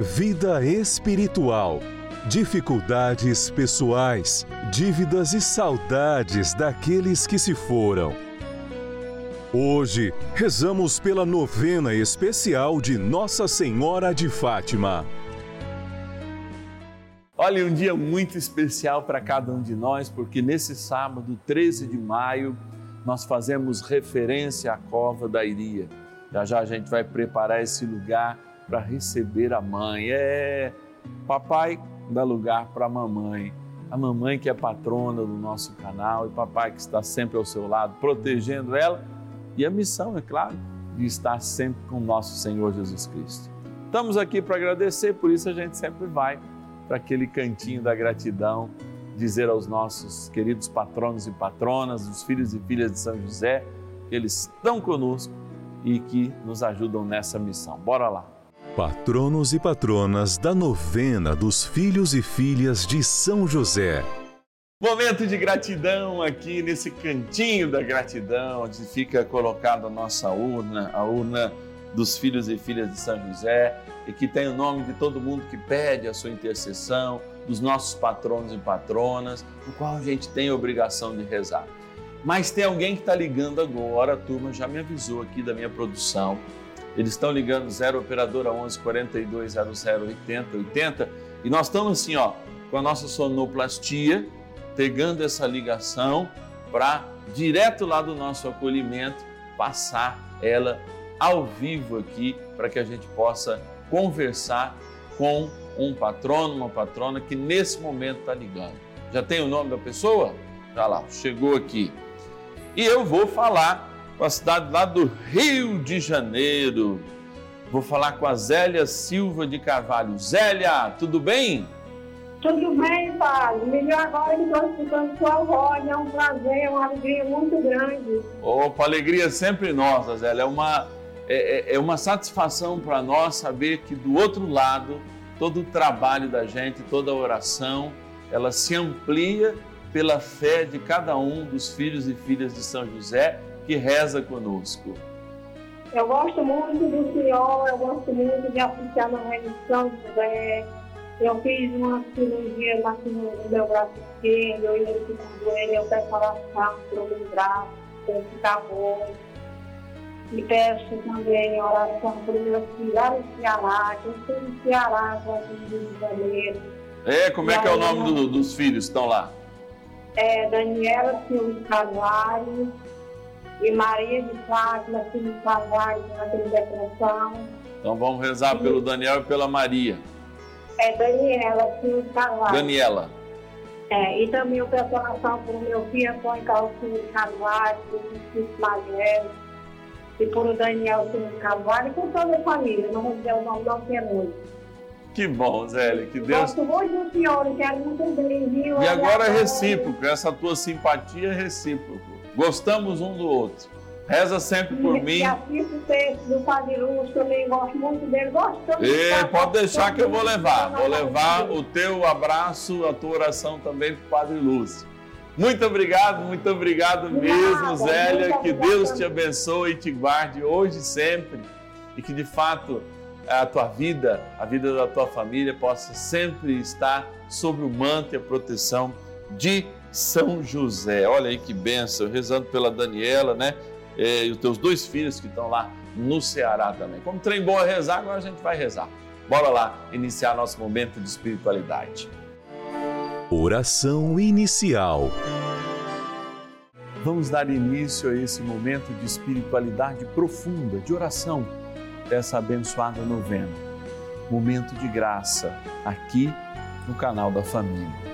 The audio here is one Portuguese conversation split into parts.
vida espiritual, dificuldades pessoais, dívidas e saudades daqueles que se foram. Hoje, rezamos pela novena especial de Nossa Senhora de Fátima. Olha, um dia muito especial para cada um de nós, porque nesse sábado, 13 de maio, nós fazemos referência à cova da Iria. Já já a gente vai preparar esse lugar para receber a mãe. É, papai dá lugar para a mamãe. A mamãe que é patrona do nosso canal e papai que está sempre ao seu lado, protegendo ela. E a missão, é claro, de estar sempre com o nosso Senhor Jesus Cristo. Estamos aqui para agradecer, por isso a gente sempre vai para aquele cantinho da gratidão, dizer aos nossos queridos patronos e patronas, os filhos e filhas de São José, que eles estão conosco e que nos ajudam nessa missão. Bora lá! Patronos e patronas da novena dos filhos e filhas de São José. Momento de gratidão aqui nesse cantinho da gratidão, onde fica colocada a nossa urna, a urna dos filhos e filhas de São José, e que tem o nome de todo mundo que pede a sua intercessão, dos nossos patronos e patronas, no qual a gente tem a obrigação de rezar. Mas tem alguém que está ligando agora, a turma já me avisou aqui da minha produção eles estão ligando 0 operadora 11 42 00 80 80 e nós estamos assim, ó, com a nossa sonoplastia, pegando essa ligação para direto lá do nosso acolhimento passar ela ao vivo aqui para que a gente possa conversar com um patrono, uma patrona que nesse momento está ligando. Já tem o nome da pessoa? Já lá, chegou aqui. E eu vou falar com a cidade lá do Rio de Janeiro. Vou falar com a Zélia Silva de Carvalho. Zélia, tudo bem? Tudo bem, Padre. Melhor agora que estou escutando sua voz. É um prazer, uma alegria muito grande. Opa, alegria sempre nossa, Zélia. É uma, é, é, é uma satisfação para nós saber que do outro lado, todo o trabalho da gente, toda a oração, ela se amplia pela fé de cada um dos filhos e filhas de São José que reza conosco. Eu gosto muito do Senhor, eu gosto muito de assistir na remissão de José. Eu fiz uma cirurgia lá no meu braço esquerdo, eu ia com ele, eu peço oração para o meu braço, para ficar bom. E peço também oração para o meu filho lá no Ceará, que eu estou no Ceará, no Rio de Janeiro. É, como é que é o nome do, dos filhos que estão lá? É Daniela Silva Carvalho, e Maria de Fátima, filho de Carvalho, na depressão. Então vamos rezar e... pelo Daniel e pela Maria. É Daniela, filho de Carvalho. Daniela. É, e também eu peço oração o meu filho Antônio Carlos Filho de Carvalho, por Francisco Magélio, e por o Daniel Filho de Carvalho, e por toda a família. Não vou dizer o nome do muito. Que bom, Zélia, que Deus. Gosto muito do senhor, quero muito bem, viu? E agora é recíproco, essa tua simpatia é recíproco. Gostamos um do outro. Reza sempre por e, mim. E assisto o texto do Padre Lúcio, também gosto muito dele. Gosto e pode deixar que eu vou levar. Vou levar o teu abraço, a tua oração também para o Padre Lúcio. Muito obrigado, muito obrigado mesmo, Zélia. Que Deus te abençoe e te guarde hoje e sempre. E que de fato a tua vida, a vida da tua família possa sempre estar sob o manto e a proteção de São José. Olha aí que benção, rezando pela Daniela, né? E os teus dois filhos que estão lá no Ceará também. Como trem bom a rezar, agora a gente vai rezar. Bora lá iniciar nosso momento de espiritualidade. Oração inicial. Vamos dar início a esse momento de espiritualidade profunda, de oração dessa abençoada novena. Momento de graça, aqui no canal da família.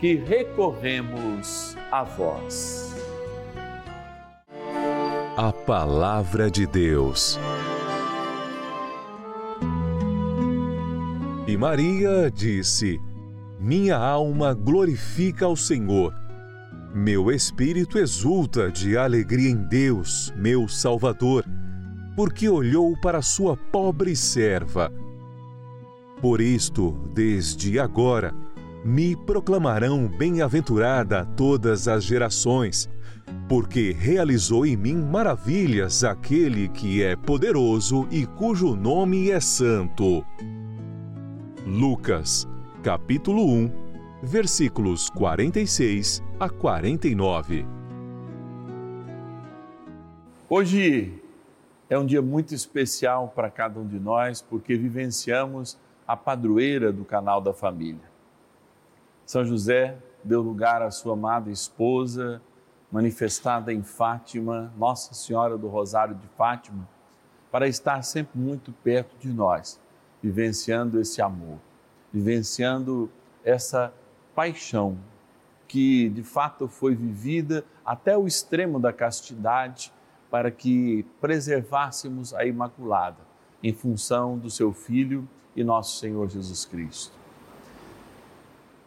que recorremos a vós. A Palavra de Deus. E Maria disse: Minha alma glorifica ao Senhor meu espírito exulta de alegria em Deus, meu Salvador, porque olhou para sua pobre serva. Por isto, desde agora, me proclamarão bem-aventurada todas as gerações, porque realizou em mim maravilhas aquele que é poderoso e cujo nome é santo. Lucas, capítulo 1 versículos 46 a 49. Hoje é um dia muito especial para cada um de nós, porque vivenciamos a padroeira do canal da família. São José deu lugar à sua amada esposa, manifestada em Fátima, Nossa Senhora do Rosário de Fátima, para estar sempre muito perto de nós, vivenciando esse amor, vivenciando essa paixão que de fato foi vivida até o extremo da castidade para que preservássemos a Imaculada em função do seu Filho e nosso Senhor Jesus Cristo.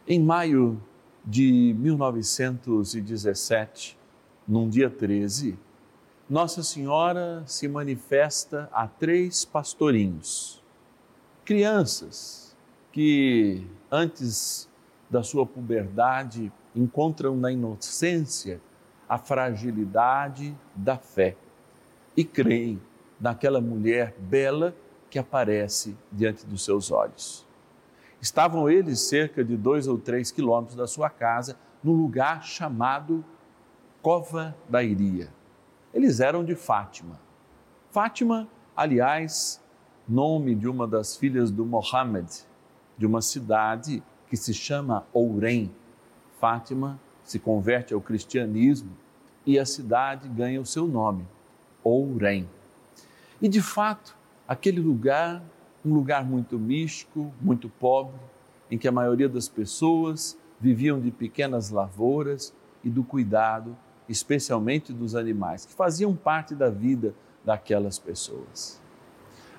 Em maio de 1917, num dia 13, Nossa Senhora se manifesta a três pastorinhos, crianças que antes da sua puberdade encontram na inocência a fragilidade da fé e creem naquela mulher bela que aparece diante dos seus olhos. Estavam eles cerca de dois ou três quilômetros da sua casa, no lugar chamado Cova da Iria. Eles eram de Fátima. Fátima, aliás, nome de uma das filhas do Mohammed, de uma cidade que se chama Ourém. Fátima se converte ao cristianismo e a cidade ganha o seu nome, Ourém. E de fato, aquele lugar, um lugar muito místico, muito pobre, em que a maioria das pessoas viviam de pequenas lavouras e do cuidado, especialmente dos animais, que faziam parte da vida daquelas pessoas.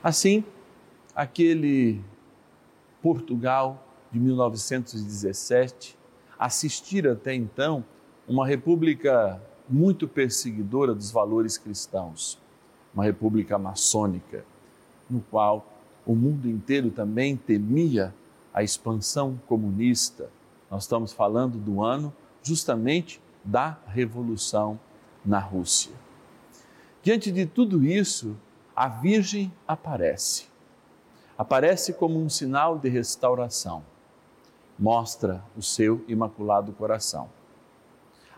Assim, aquele Portugal de 1917 assistira até então uma república muito perseguidora dos valores cristãos, uma república maçônica, no qual o mundo inteiro também temia a expansão comunista. Nós estamos falando do ano justamente da revolução na Rússia. Diante de tudo isso, a Virgem aparece. Aparece como um sinal de restauração. Mostra o seu imaculado coração.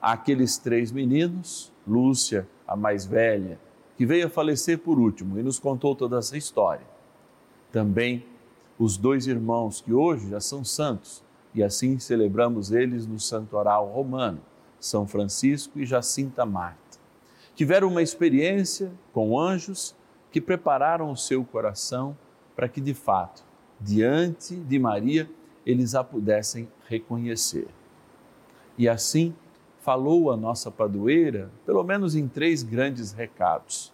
Aqueles três meninos, Lúcia, a mais velha, que veio a falecer por último e nos contou toda essa história. Também os dois irmãos que hoje já são santos e assim celebramos eles no santoral romano, São Francisco e Jacinta Marta. Tiveram uma experiência com anjos que prepararam o seu coração para que de fato, diante de Maria, eles a pudessem reconhecer. E assim falou a nossa padroeira, pelo menos em três grandes recados,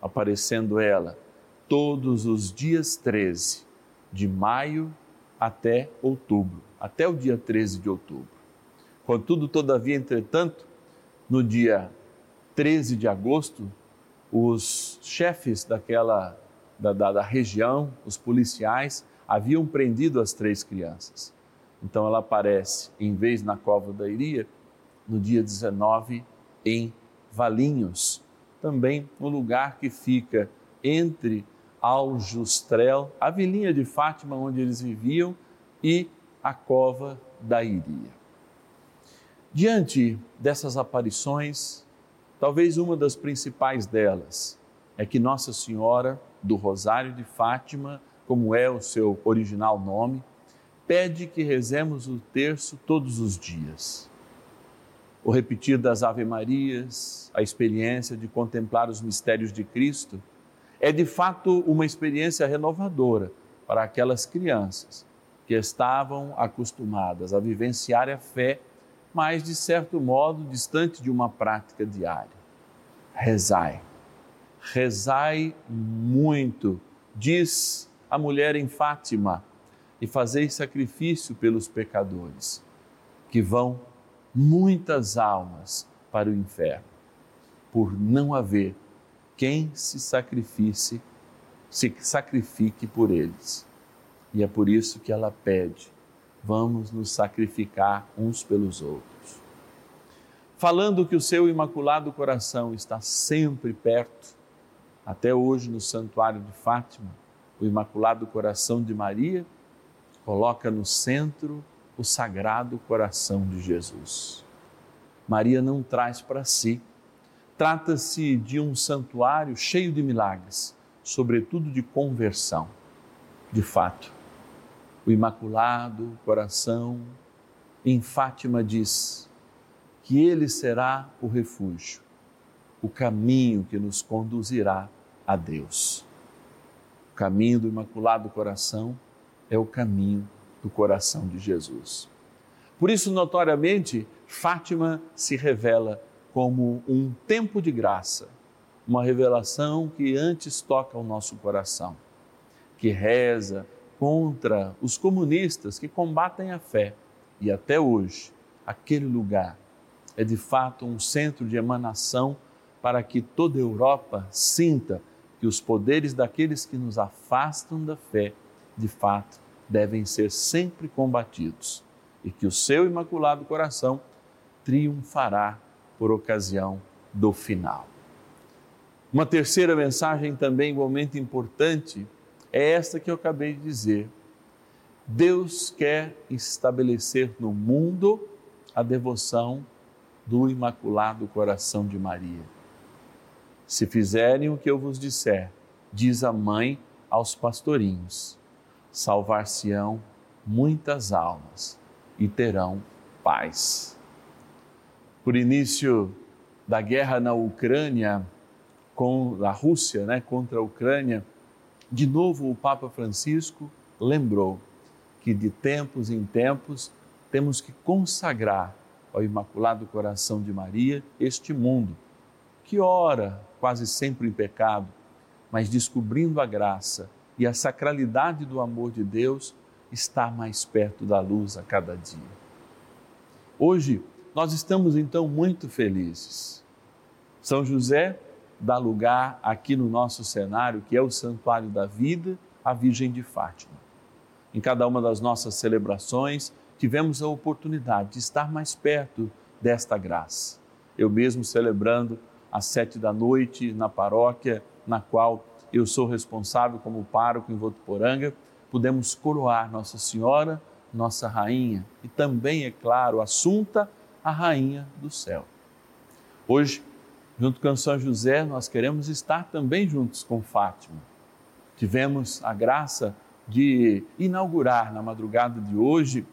aparecendo ela todos os dias 13, de maio até outubro, até o dia 13 de outubro. Contudo, todavia, entretanto, no dia 13 de agosto, os chefes daquela da, da, da região, os policiais, haviam prendido as três crianças. Então ela aparece, em vez na cova da Iria, no dia 19 em Valinhos, também um lugar que fica entre Aljustrel, a vilinha de Fátima onde eles viviam, e a cova da Iria. Diante dessas aparições, talvez uma das principais delas é que Nossa Senhora do Rosário de Fátima, como é o seu original nome, pede que rezemos o terço todos os dias o repetir das Ave-Marias, a experiência de contemplar os mistérios de Cristo, é de fato uma experiência renovadora para aquelas crianças que estavam acostumadas a vivenciar a fé, mas de certo modo distante de uma prática diária. Rezai, rezai muito, diz a mulher em Fátima, e fazei sacrifício pelos pecadores que vão muitas almas para o inferno, por não haver quem se sacrifique, se sacrifique por eles. E é por isso que ela pede: vamos nos sacrificar uns pelos outros. Falando que o seu imaculado coração está sempre perto, até hoje no Santuário de Fátima, o Imaculado Coração de Maria coloca no centro o Sagrado Coração de Jesus. Maria não traz para si. Trata-se de um santuário cheio de milagres, sobretudo de conversão. De fato, o Imaculado Coração em Fátima diz que ele será o refúgio, o caminho que nos conduzirá a Deus. O caminho do Imaculado Coração é o caminho do coração de Jesus. Por isso, notoriamente, Fátima se revela como um tempo de graça, uma revelação que antes toca o nosso coração, que reza contra os comunistas que combatem a fé. E até hoje, aquele lugar é de fato um centro de emanação para que toda a Europa sinta que os poderes daqueles que nos afastam da fé, de fato, devem ser sempre combatidos e que o seu imaculado coração triunfará por ocasião do final. Uma terceira mensagem também igualmente importante é esta que eu acabei de dizer. Deus quer estabelecer no mundo a devoção do Imaculado Coração de Maria. Se fizerem o que eu vos disser, diz a mãe aos pastorinhos, salvar-se-ão muitas almas e terão paz. Por início da guerra na Ucrânia com a Rússia, né, contra a Ucrânia, de novo o Papa Francisco lembrou que de tempos em tempos temos que consagrar ao Imaculado Coração de Maria este mundo, que ora quase sempre em pecado, mas descobrindo a graça e a sacralidade do amor de Deus, está mais perto da luz a cada dia. Hoje, nós estamos então muito felizes. São José dá lugar aqui no nosso cenário, que é o Santuário da Vida, a Virgem de Fátima. Em cada uma das nossas celebrações, tivemos a oportunidade de estar mais perto desta graça. Eu mesmo celebrando às sete da noite na paróquia na qual eu sou responsável como pároco em Votuporanga, pudemos coroar Nossa Senhora, nossa Rainha, e também, é claro, Assunta, a rainha do céu. Hoje, junto com São José, nós queremos estar também juntos com Fátima. Tivemos a graça de inaugurar na madrugada de hoje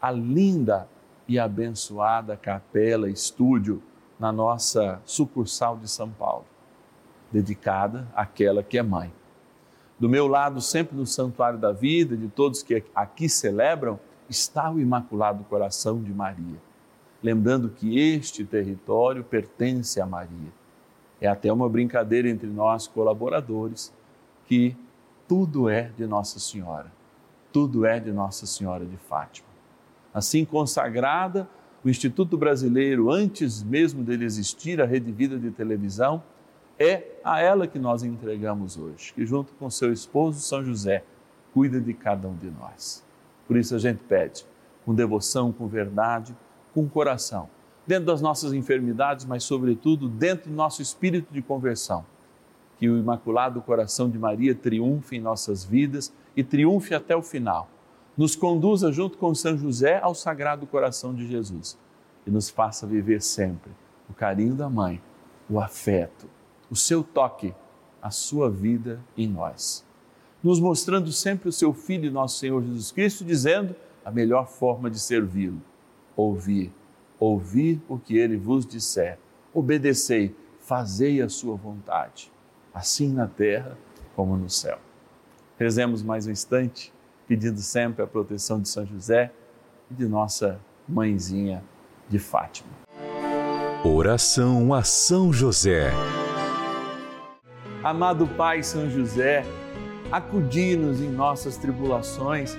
a linda e abençoada capela estúdio na nossa sucursal de São Paulo, dedicada àquela que é mãe. Do meu lado, sempre no Santuário da Vida, de todos que aqui celebram, está o Imaculado Coração de Maria lembrando que este território pertence a Maria. É até uma brincadeira entre nós, colaboradores, que tudo é de Nossa Senhora, tudo é de Nossa Senhora de Fátima. Assim consagrada, o Instituto Brasileiro, antes mesmo dele existir, a Rede Vida de televisão, é a ela que nós entregamos hoje, que junto com seu esposo São José, cuida de cada um de nós. Por isso a gente pede, com devoção, com verdade, com o coração, dentro das nossas enfermidades, mas, sobretudo, dentro do nosso espírito de conversão. Que o Imaculado Coração de Maria triunfe em nossas vidas e triunfe até o final. Nos conduza junto com São José ao Sagrado Coração de Jesus e nos faça viver sempre o carinho da mãe, o afeto, o seu toque, a sua vida em nós. Nos mostrando sempre o seu Filho, nosso Senhor Jesus Cristo, dizendo a melhor forma de servi-lo ouvir, ouvir o que ele vos disser, obedecei, fazei a sua vontade, assim na terra como no céu. Rezemos mais um instante, pedindo sempre a proteção de São José e de nossa mãezinha de Fátima. Oração a São José. Amado Pai São José, acudi-nos em nossas tribulações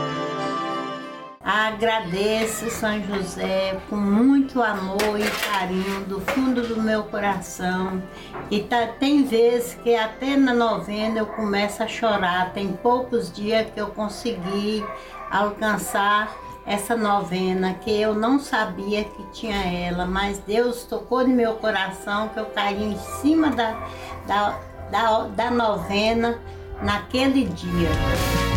Agradeço São José com muito amor e carinho do fundo do meu coração. E tá, tem vezes que até na novena eu começo a chorar. Tem poucos dias que eu consegui alcançar essa novena que eu não sabia que tinha ela, mas Deus tocou no meu coração que eu caí em cima da, da, da, da novena naquele dia.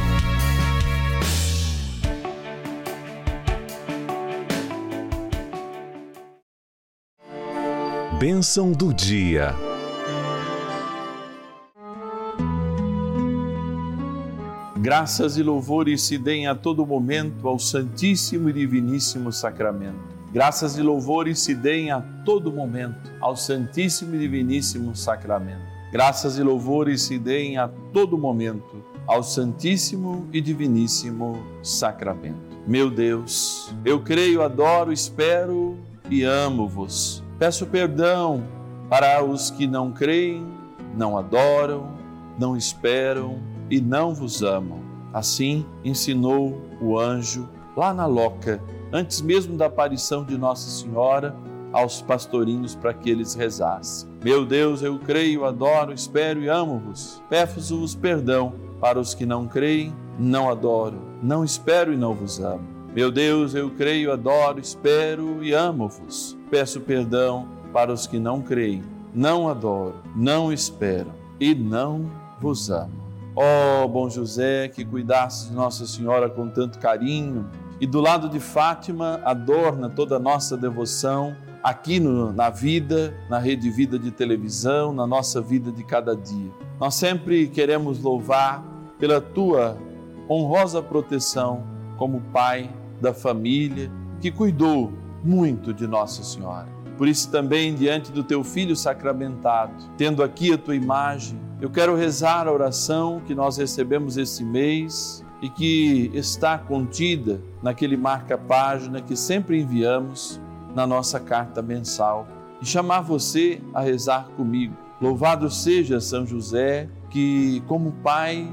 Bênção do dia. Graças e louvores se deem a todo momento ao Santíssimo e Diviníssimo Sacramento. Graças e louvores se deem a todo momento ao Santíssimo e Diviníssimo Sacramento. Graças e louvores se deem a todo momento ao Santíssimo e Diviníssimo Sacramento. Meu Deus, eu creio, adoro, espero e amo-vos. Peço perdão para os que não creem, não adoram, não esperam e não vos amam. Assim ensinou o anjo lá na loca, antes mesmo da aparição de Nossa Senhora aos pastorinhos para que eles rezassem. Meu Deus, eu creio, adoro, espero e amo-vos. Peço-vos perdão para os que não creem, não adoram, não espero e não vos amo. Meu Deus, eu creio, adoro, espero e amo-vos. Peço perdão para os que não creem, não adoram, não esperam e não vos amo. Ó oh, bom José, que cuidasse de Nossa Senhora com tanto carinho, e do lado de Fátima adorna toda a nossa devoção aqui no, na vida, na rede vida de televisão, na nossa vida de cada dia. Nós sempre queremos louvar pela tua honrosa proteção como pai da família que cuidou muito de Nossa Senhora. Por isso também diante do teu filho sacramentado, tendo aqui a tua imagem, eu quero rezar a oração que nós recebemos esse mês e que está contida naquele marca-página que sempre enviamos na nossa carta mensal e chamar você a rezar comigo. Louvado seja São José, que, como pai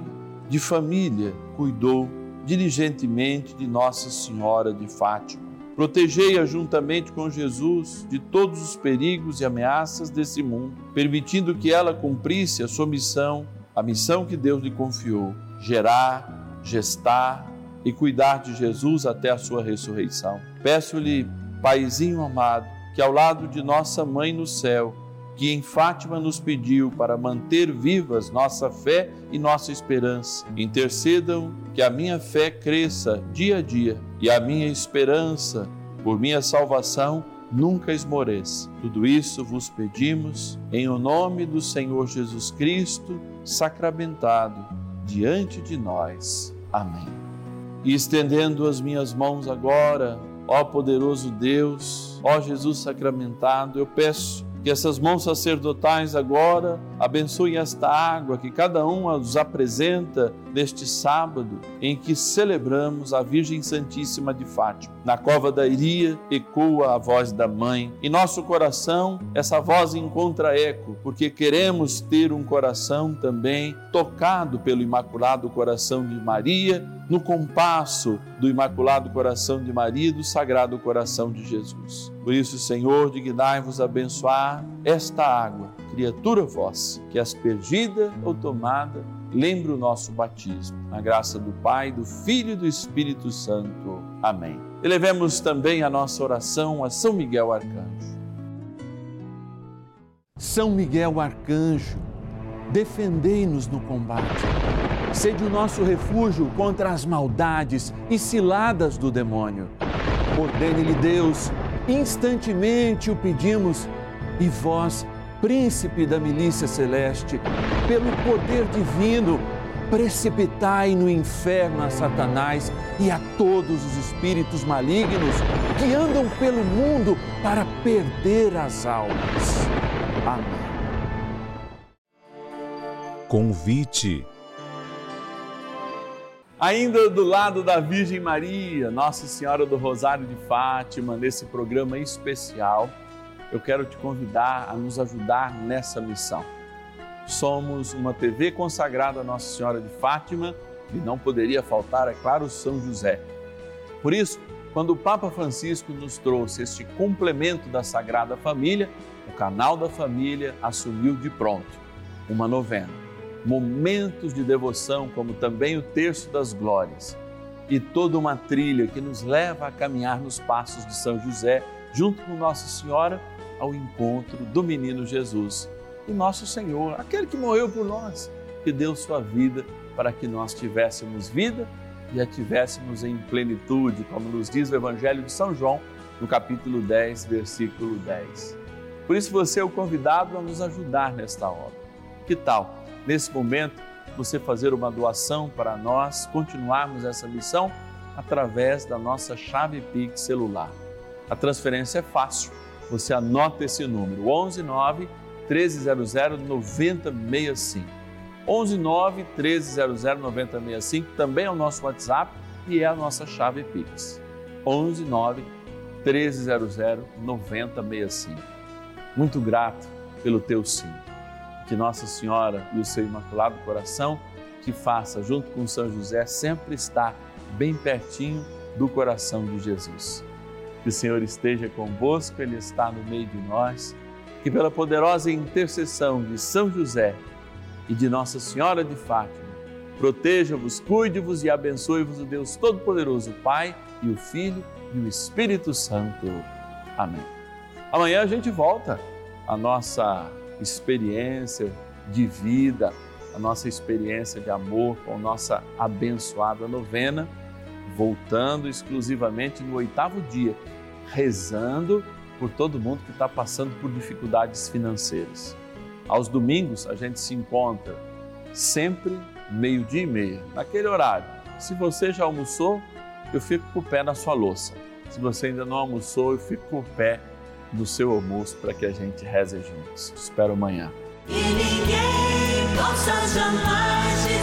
de família, cuidou diligentemente de Nossa Senhora de Fátima Protegei-a juntamente com Jesus de todos os perigos e ameaças desse mundo, permitindo que ela cumprisse a sua missão, a missão que Deus lhe confiou: gerar, gestar e cuidar de Jesus até a sua ressurreição. Peço-lhe, Paizinho amado, que ao lado de nossa mãe no céu, que em Fátima nos pediu para manter vivas nossa fé e nossa esperança. Intercedam que a minha fé cresça dia a dia e a minha esperança por minha salvação nunca esmoreça. Tudo isso vos pedimos em o nome do Senhor Jesus Cristo, sacramentado diante de nós. Amém. E estendendo as minhas mãos agora, ó poderoso Deus, ó Jesus sacramentado, eu peço que essas mãos sacerdotais agora abençoem esta água que cada um os apresenta neste sábado em que celebramos a Virgem Santíssima de Fátima. Na cova da Iria ecoa a voz da mãe. Em nosso coração, essa voz encontra eco, porque queremos ter um coração também tocado pelo Imaculado Coração de Maria, no compasso do Imaculado Coração de Maria e do Sagrado Coração de Jesus. Por isso, Senhor, dignai-vos abençoar esta água, criatura vossa, que aspergida ou tomada lembre o nosso batismo. Na graça do Pai, do Filho e do Espírito Santo. Amém. Elevemos também a nossa oração a São Miguel Arcanjo. São Miguel Arcanjo, defendei-nos no combate. Sede o nosso refúgio contra as maldades e ciladas do demônio. Ordene-lhe Deus, instantemente o pedimos, e vós, príncipe da milícia celeste, pelo poder divino, precipitai no inferno a Satanás e a todos os espíritos malignos que andam pelo mundo para perder as almas. Amém. Convite. Ainda do lado da Virgem Maria, Nossa Senhora do Rosário de Fátima, nesse programa especial eu quero te convidar a nos ajudar nessa missão. Somos uma TV consagrada a Nossa Senhora de Fátima e não poderia faltar, é claro, São José. Por isso, quando o Papa Francisco nos trouxe este complemento da Sagrada Família, o canal da família assumiu de pronto uma novena. Momentos de devoção, como também o Terço das Glórias e toda uma trilha que nos leva a caminhar nos passos de São José, junto com Nossa Senhora, ao encontro do menino Jesus, o nosso Senhor, aquele que morreu por nós, que deu sua vida para que nós tivéssemos vida e a tivéssemos em plenitude, como nos diz o Evangelho de São João, no capítulo 10, versículo 10. Por isso você é o convidado a nos ajudar nesta obra. Que tal, nesse momento, você fazer uma doação para nós continuarmos essa missão através da nossa chave Pix celular. A transferência é fácil. Você anota esse número: 11 9 1300 9065. 11 9 1300 9065 também é o nosso WhatsApp e é a nossa chave Pix. 11 9 1300 9065. Muito grato pelo teu sim que Nossa Senhora e o seu Imaculado Coração te faça, junto com São José, sempre estar bem pertinho do coração de Jesus. Que o Senhor esteja convosco, Ele está no meio de nós, que pela poderosa intercessão de São José e de Nossa Senhora de Fátima, proteja-vos, cuide-vos e abençoe-vos o Deus Todo-Poderoso, Pai e o Filho e o Espírito Santo. Amém. Amanhã a gente volta a nossa experiência de vida, a nossa experiência de amor com nossa abençoada novena, voltando exclusivamente no oitavo dia, rezando por todo mundo que está passando por dificuldades financeiras. Aos domingos a gente se encontra sempre meio-dia e meia, naquele horário. Se você já almoçou, eu fico com o pé na sua louça. Se você ainda não almoçou, eu fico com o pé no seu almoço para que a gente reze juntos. Espero amanhã. E ninguém possa jamais